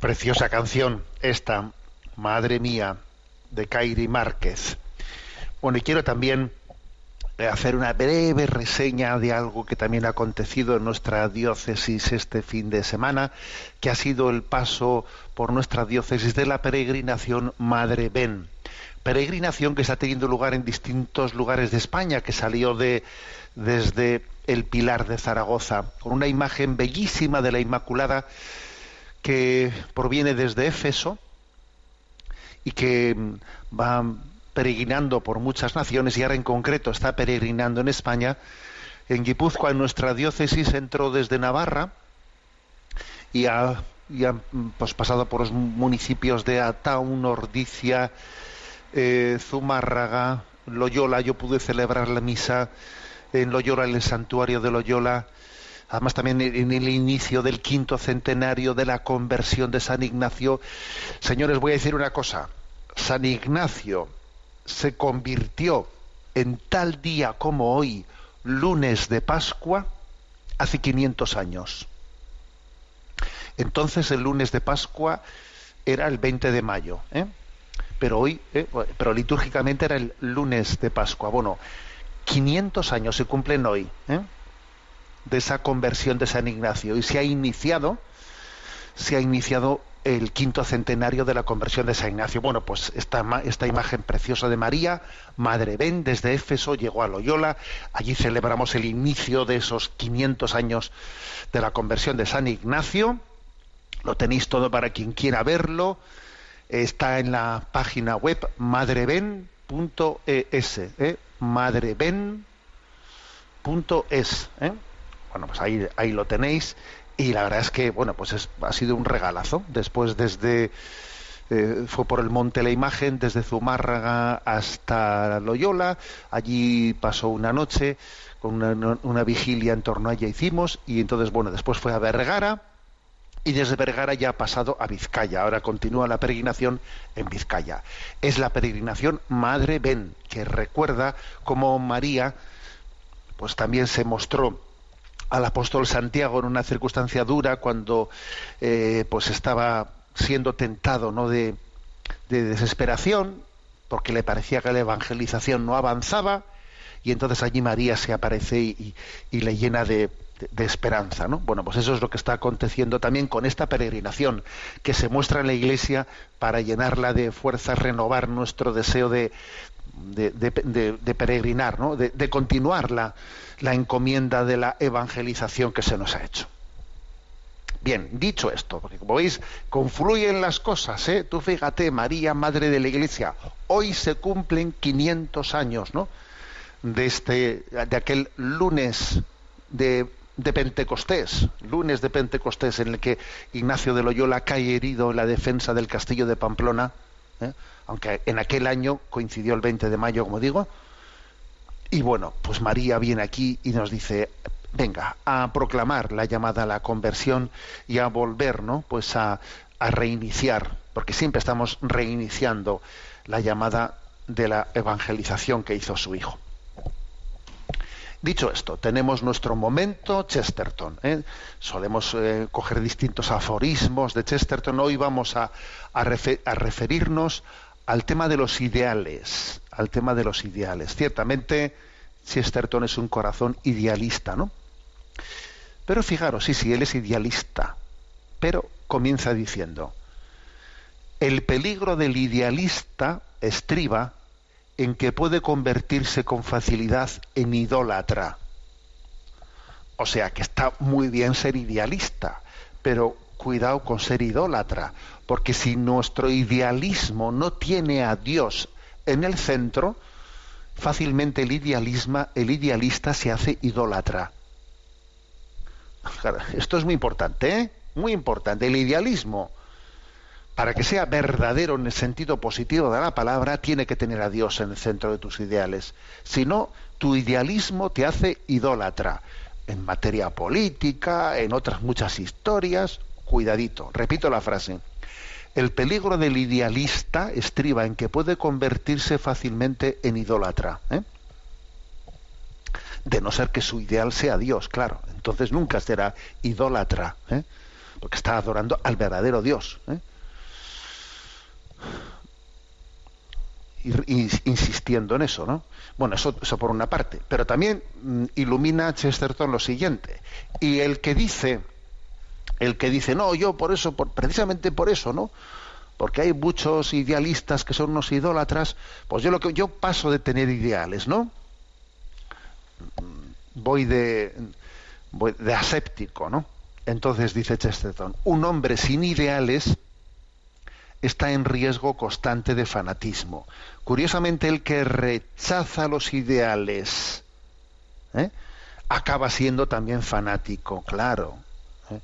Speaker 1: Preciosa canción esta, Madre mía, de Kairi Márquez. Bueno, y quiero también eh, hacer una breve reseña de algo que también ha acontecido en nuestra diócesis este fin de semana, que ha sido el paso por nuestra diócesis de la peregrinación Madre Ben. Peregrinación que está teniendo lugar en distintos lugares de España, que salió de, desde el Pilar de Zaragoza, con una imagen bellísima de la Inmaculada que proviene desde Éfeso y que mm, va peregrinando por muchas naciones y ahora en concreto está peregrinando en España. En Guipúzcoa, en nuestra diócesis, entró desde Navarra y ha, mm, pues, pasado por los municipios de Ataun, Ordicia, eh, Zumárraga, Loyola. Yo pude celebrar la misa en Loyola, en el santuario de Loyola. Además también en el inicio del quinto centenario de la conversión de San Ignacio. Señores, voy a decir una cosa. San Ignacio se convirtió en tal día como hoy, lunes de Pascua, hace 500 años. Entonces el lunes de Pascua era el 20 de mayo, ¿eh? pero hoy, ¿eh? pero litúrgicamente era el lunes de Pascua. Bueno, 500 años se cumplen hoy ¿eh? De esa conversión de San Ignacio y se ha iniciado, se ha iniciado el quinto centenario de la conversión de San Ignacio. Bueno, pues esta, esta imagen preciosa de María, Madre Ben, desde Éfeso llegó a Loyola. Allí celebramos el inicio de esos 500 años de la conversión de San Ignacio. Lo tenéis todo para quien quiera verlo. Está en la página web madreben.es. ¿eh? Madreben.es. ¿eh? Bueno, pues ahí, ahí lo tenéis. Y la verdad es que bueno pues es, ha sido un regalazo. Después desde eh, fue por el monte la imagen desde Zumárraga hasta Loyola. Allí pasó una noche con una, una, vigilia en torno a ella hicimos. Y entonces bueno después fue a Vergara. Y desde Vergara ya ha pasado a Vizcaya. Ahora continúa la peregrinación en Vizcaya. Es la peregrinación Madre Ben, que recuerda cómo María pues también se mostró al apóstol Santiago en una circunstancia dura cuando eh, pues estaba siendo tentado no de, de, desesperación porque le parecía que la evangelización no avanzaba y entonces allí María se aparece y, le llena de, de, esperanza ¿no? bueno pues eso es lo que está aconteciendo también con esta peregrinación que se muestra en la iglesia para llenarla de fuerza renovar nuestro deseo de, de peregrinar ¿no? de, continuar la la encomienda de la evangelización que se nos ha hecho. Bien, dicho esto, porque como veis, confluyen las cosas, ¿eh? Tú fíjate, María, Madre de la Iglesia, hoy se cumplen 500 años, ¿no? De, este, de aquel lunes de, de Pentecostés, lunes de Pentecostés, en el que Ignacio de Loyola cae herido en la defensa del castillo de Pamplona, ¿eh? aunque en aquel año coincidió el 20 de mayo, como digo, y bueno, pues María viene aquí y nos dice, venga, a proclamar la llamada a la conversión y a volver, ¿no? Pues a, a reiniciar, porque siempre estamos reiniciando la llamada de la evangelización que hizo su hijo. Dicho esto, tenemos nuestro momento Chesterton. ¿eh? Solemos eh, coger distintos aforismos de Chesterton. Hoy vamos a, a, refer, a referirnos al tema de los ideales, al tema de los ideales. Ciertamente, Chesterton es un corazón idealista, ¿no? Pero fijaros, sí, sí, él es idealista, pero comienza diciendo, el peligro del idealista estriba en que puede convertirse con facilidad en idólatra. O sea que está muy bien ser idealista, pero cuidado con ser idólatra, porque si nuestro idealismo no tiene a Dios en el centro, fácilmente el, idealismo, el idealista se hace idólatra. Esto es muy importante, ¿eh? muy importante. El idealismo, para que sea verdadero en el sentido positivo de la palabra, tiene que tener a Dios en el centro de tus ideales. Si no, tu idealismo te hace idólatra. En materia política, en otras muchas historias, cuidadito. Repito la frase. El peligro del idealista estriba en que puede convertirse fácilmente en idólatra. ¿eh? De no ser que su ideal sea Dios, claro. Entonces nunca será idólatra. ¿eh? porque está adorando al verdadero Dios. ¿eh? Insistiendo en eso, ¿no? Bueno, eso, por una parte, pero también mm, ilumina Chesterton lo siguiente. Y el que dice, el que dice, no, yo por eso, por, precisamente por eso, ¿no? Porque hay muchos idealistas que son unos idólatras, pues yo lo que yo paso de tener ideales, ¿no? Voy de voy de aséptico, ¿no? Entonces dice Chesterton, un hombre sin ideales está en riesgo constante de fanatismo. Curiosamente, el que rechaza los ideales ¿eh? acaba siendo también fanático, claro. ¿eh?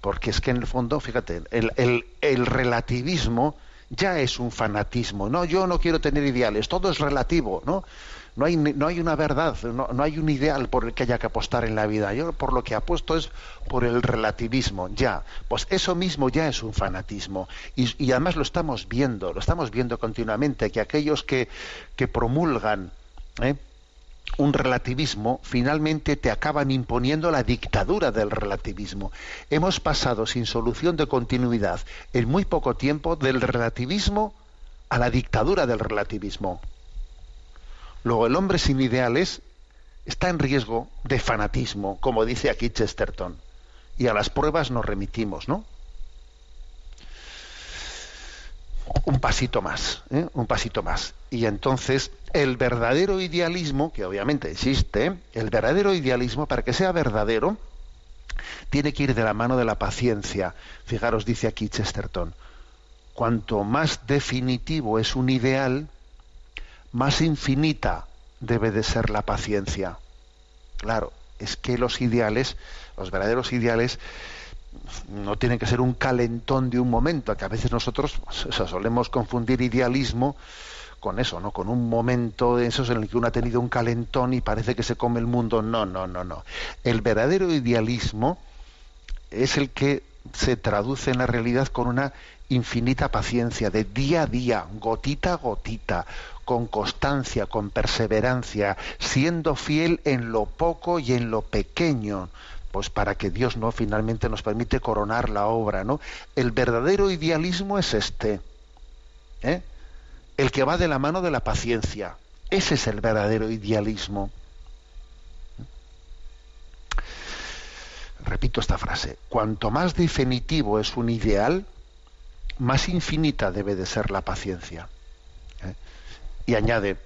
Speaker 1: Porque es que en el fondo, fíjate, el, el- el relativismo ya es un fanatismo. No, yo no quiero tener ideales, todo es relativo, ¿no? No hay, no hay una verdad, no, no hay un ideal por el que haya que apostar en la vida. Yo por lo que apuesto es por el relativismo, ya. Pues eso mismo ya es un fanatismo. Y, y además lo estamos viendo, lo estamos viendo continuamente, que aquellos que, que promulgan ¿eh? un relativismo, finalmente te acaban imponiendo la dictadura del relativismo. Hemos pasado sin solución de continuidad en muy poco tiempo del relativismo a la dictadura del relativismo. Luego el hombre sin ideales está en riesgo de fanatismo, como dice aquí Chesterton. Y a las pruebas nos remitimos, ¿no? un pasito más, ¿eh? un pasito más. Y entonces el verdadero idealismo, que obviamente existe, el verdadero idealismo, para que sea verdadero, tiene que ir de la mano de la paciencia. Fijaros, dice aquí Chesterton, cuanto más definitivo es un ideal, más infinita debe de ser la paciencia. Claro, es que los ideales, los verdaderos ideales, no tienen que ser un calentón de un momento, que a veces nosotros o sea, solemos confundir idealismo con eso, ¿no? Con un momento de esos en el que uno ha tenido un calentón y parece que se come el mundo. No, no, no, no. El verdadero idealismo es el que se traduce en la realidad con una infinita paciencia, de día a día, gotita a gotita, con constancia, con perseverancia, siendo fiel en lo poco y en lo pequeño, pues para que Dios no finalmente nos permite coronar la obra, ¿no? El verdadero idealismo es este, ¿eh? el que va de la mano de la paciencia. Ese es el verdadero idealismo. Repito esta frase. Cuanto más definitivo es un ideal, más infinita debe de ser la paciencia. Y añade,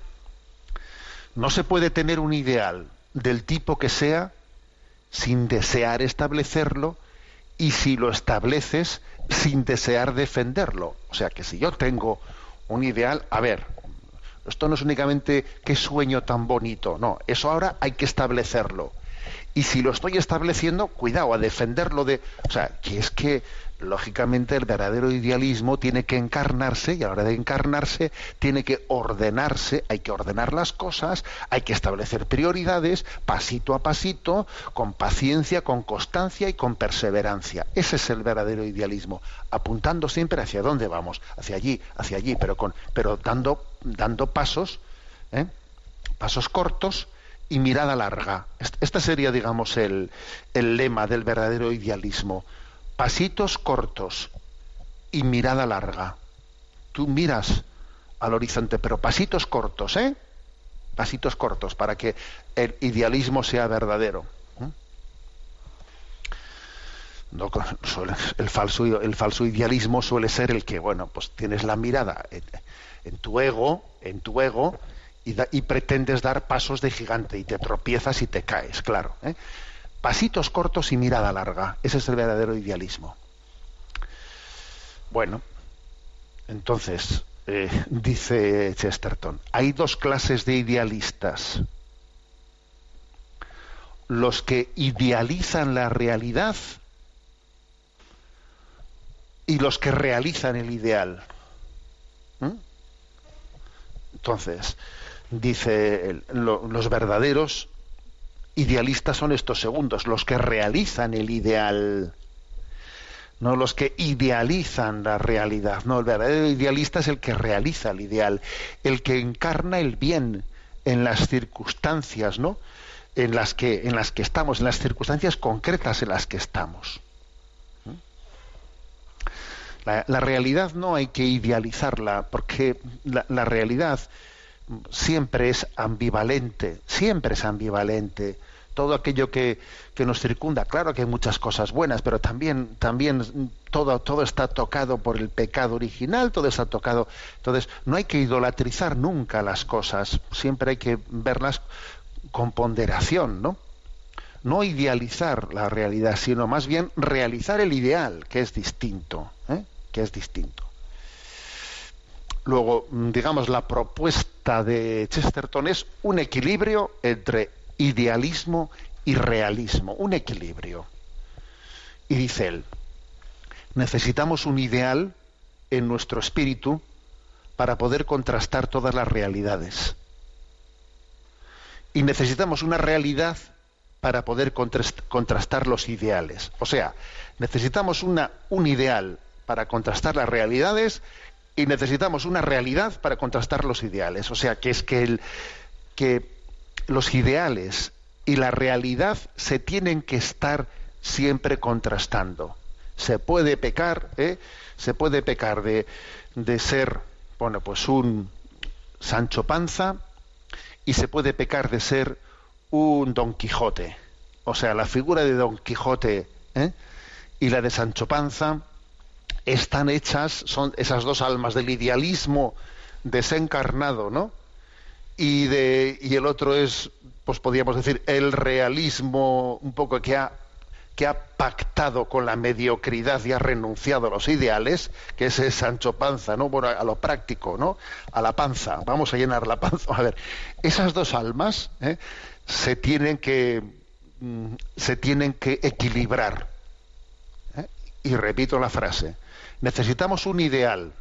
Speaker 1: no se puede tener un ideal del tipo que sea sin desear establecerlo y si lo estableces sin desear defenderlo. O sea que si yo tengo un ideal, a ver, esto no es únicamente qué sueño tan bonito, no, eso ahora hay que establecerlo. Y si lo estoy estableciendo, cuidado a defenderlo de, o sea, que es que lógicamente el verdadero idealismo tiene que encarnarse y a la hora de encarnarse tiene que ordenarse, hay que ordenar las cosas, hay que establecer prioridades pasito a pasito, con paciencia, con constancia y con perseverancia. Ese es el verdadero idealismo, apuntando siempre hacia dónde vamos, hacia allí, hacia allí, pero con pero dando dando pasos, ¿eh? pasos cortos y mirada larga. Est- Este sería, digamos, el, el lema del verdadero idealismo. Pasitos cortos y mirada larga. Tú miras al horizonte, pero pasitos cortos, ¿eh? Pasitos cortos para que el idealismo sea verdadero. ¿eh? No, el, falso, el falso idealismo suele ser el que, bueno, pues tienes la mirada en, en tu ego, en tu ego, y, da- y pretendes dar pasos de gigante y te tropiezas y te caes, claro. ¿eh? Pasitos cortos y mirada larga. Ese es el verdadero idealismo. Bueno, entonces, eh, dice Chesterton, hay dos clases de idealistas. Los que idealizan la realidad y los que realizan el ideal. ¿Mm? Entonces, dice los verdaderos idealistas son estos segundos, los que realizan el ideal, no los que idealizan la realidad. No, el verdadero idealista es el que realiza el ideal, el que encarna el bien en las circunstancias, ¿no? En las que en las que estamos, en las circunstancias concretas en las que estamos. ¿Mm? La, realidad no hay que idealizarla, porque la realidad siempre es ambivalente, siempre es ambivalente. Todo aquello que, que nos circunda, claro que hay muchas cosas buenas, pero también, también todo, todo está tocado por el pecado original, todo está tocado. Entonces, no hay que idolatrizar nunca las cosas, siempre hay que verlas con ponderación, ¿no? No idealizar la realidad, sino más bien realizar el ideal, que es distinto, ¿eh? que es distinto. Luego, digamos, la propuesta de Chesterton es un equilibrio entre idealismo y realismo, un equilibrio. Y dice él, necesitamos un ideal en nuestro espíritu para poder contrastar todas las realidades. Y necesitamos una realidad para poder contrast- contrastar los ideales. O sea, necesitamos una, un ideal para contrastar las realidades y necesitamos una realidad para contrastar los ideales. O sea, que es que, el, que los ideales y la realidad se tienen que estar siempre contrastando. Se puede pecar, ¿eh? se puede pecar de, de ser, bueno, pues un Sancho Panza y se puede pecar de ser un Don Quijote. O sea, la figura de Don Quijote ¿eh? y la de Sancho Panza están hechas, son esas dos almas del idealismo desencarnado, ¿no? Y, de, y el otro es, pues podríamos decir, el realismo un poco que ha, que ha pactado con la mediocridad y ha renunciado a los ideales, que ese es Sancho Panza, ¿no? A lo práctico, ¿no? A la panza, vamos a llenar la panza. A ver, esas dos almas ¿eh? se tienen que mm, se tienen que equilibrar. ¿eh? Y repito la frase, necesitamos un ideal.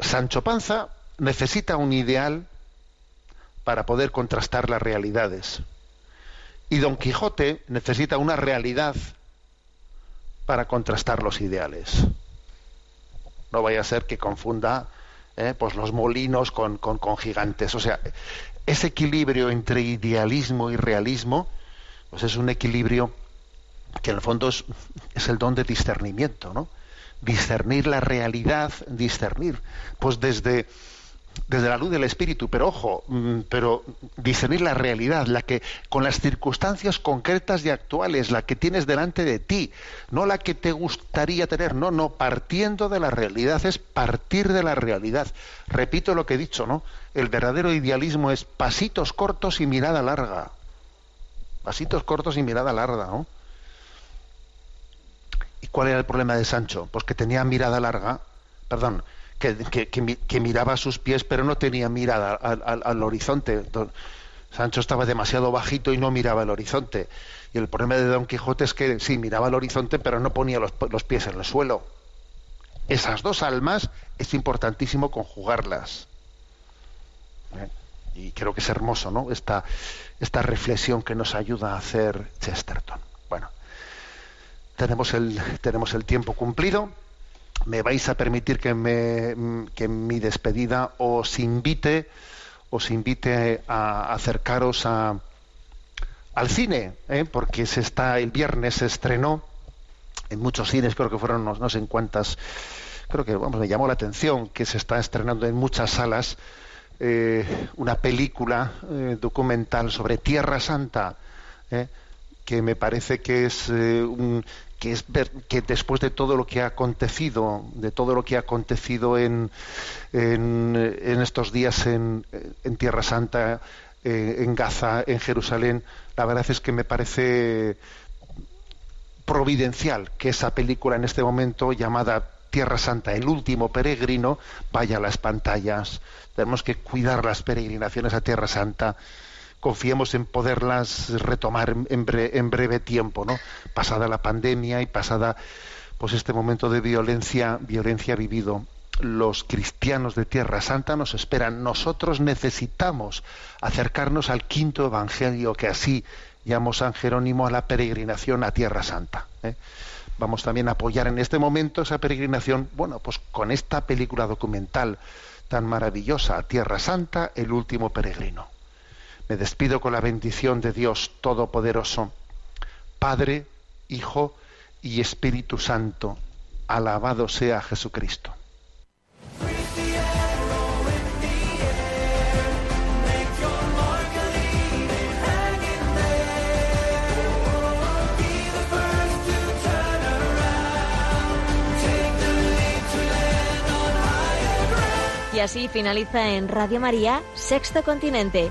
Speaker 1: Sancho Panza necesita un ideal para poder contrastar las realidades. Y Don Quijote necesita una realidad para contrastar los ideales. No vaya a ser que confunda ¿eh? pues los molinos con gigantes. O sea, ese equilibrio entre idealismo y realismo, pues es un equilibrio que en el fondo es, es el don de discernimiento, ¿no? Discernir la realidad, discernir, pues desde, desde la luz del espíritu, pero ojo, mm, pero discernir la realidad, la que con las circunstancias concretas y actuales, la que tienes delante de ti, no la que te gustaría tener, no, no, partiendo de la realidad, es partir de la realidad. Repito lo que he dicho, ¿no? El verdadero idealismo es pasitos cortos y mirada larga. Pasitos cortos y mirada larga, ¿no? ¿Y cuál era el problema de Sancho? Pues que tenía mirada larga, perdón, que, que- que mi- que miraba a sus pies, pero no tenía mirada al, horizonte. Sancho estaba demasiado bajito y no miraba el horizonte. Y el problema de Don Quijote es que sí, miraba el horizonte, pero no ponía los, pies en el suelo. Esas dos almas es importantísimo conjugarlas. Y creo que es hermoso, ¿no? Esta, esta reflexión que nos ayuda a hacer Chesterton. Bueno, tenemos el, tenemos el tiempo cumplido. Me vais a permitir que, me, que mi despedida os invite, os invite a acercaros a, al cine, ¿eh? porque se está, el viernes se estrenó en muchos cines, creo que fueron no, no sé en cuántas, creo que vamos, me llamó la atención que se está estrenando en muchas salas eh, una película eh, documental sobre Tierra Santa. Que me parece que es eh, un, que es que después de todo lo que ha acontecido, de todo lo que ha acontecido en, en, en estos días en, en Tierra Santa, eh, en Gaza, en Jerusalén, la verdad es que me parece providencial que esa película en este momento llamada Tierra Santa, el último peregrino, vaya a las pantallas. Tenemos que cuidar las peregrinaciones a Tierra Santa. Confiemos en poderlas retomar en, bre- en breve tiempo, ¿no? Pasada la pandemia y pasada pues este momento de violencia, violencia vivido. Los cristianos de Tierra Santa nos esperan. Nosotros necesitamos acercarnos al quinto evangelio que así llamó San Jerónimo a la peregrinación a Tierra Santa. ¿eh? Vamos también a apoyar en este momento esa peregrinación, bueno, pues con esta película documental tan maravillosa, Tierra Santa, el último peregrino. Me despido con la bendición de Dios Todopoderoso, Padre, Hijo
Speaker 2: y Espíritu Santo. Alabado sea Jesucristo.
Speaker 3: Y así finaliza en Radio María, Sexto Continente,